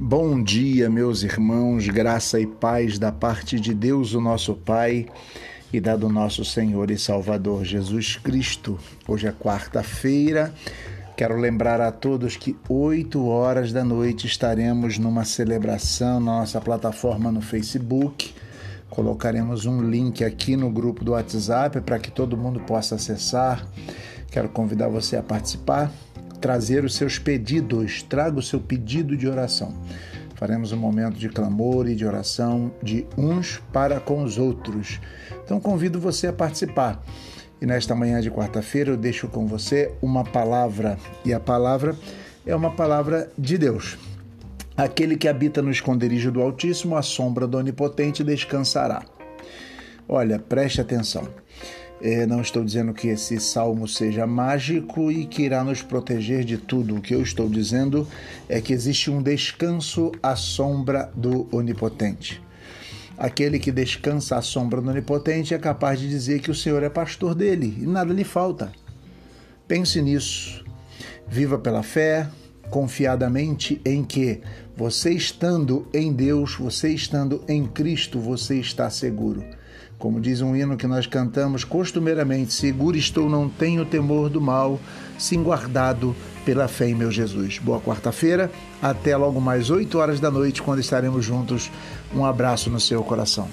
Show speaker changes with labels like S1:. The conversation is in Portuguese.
S1: Bom dia, meus irmãos, graça e paz da parte de Deus, o nosso Pai, e da do nosso Senhor e Salvador Jesus Cristo. Hoje é quarta-feira. Quero lembrar a todos que 8 horas da noite estaremos numa celebração na nossa plataforma no Facebook. Colocaremos um link aqui no grupo do WhatsApp para que todo mundo possa acessar. Quero convidar você a participar trazer os seus pedidos. Traga o seu pedido de oração. Faremos um momento de clamor e de oração de uns para com os outros. Então convido você a participar. E nesta manhã de quarta-feira eu deixo com você uma palavra, e a palavra é uma palavra de Deus. Aquele que habita no esconderijo do Altíssimo, a sombra do Onipotente descansará. Olha, preste atenção. É, não estou dizendo que esse salmo seja mágico e que irá nos proteger de tudo. O que eu estou dizendo é que existe um descanso à sombra do Onipotente. Aquele que descansa à sombra do Onipotente é capaz de dizer que o Senhor é pastor dele e nada lhe falta. Pense nisso. Viva pela fé, confiadamente em que você estando em Deus, você estando em Cristo, você está seguro. Como diz um hino que nós cantamos costumeiramente: Seguro estou, não tenho temor do mal, sim guardado pela fé em meu Jesus. Boa quarta-feira, até logo mais 8 horas da noite, quando estaremos juntos. Um abraço no seu coração.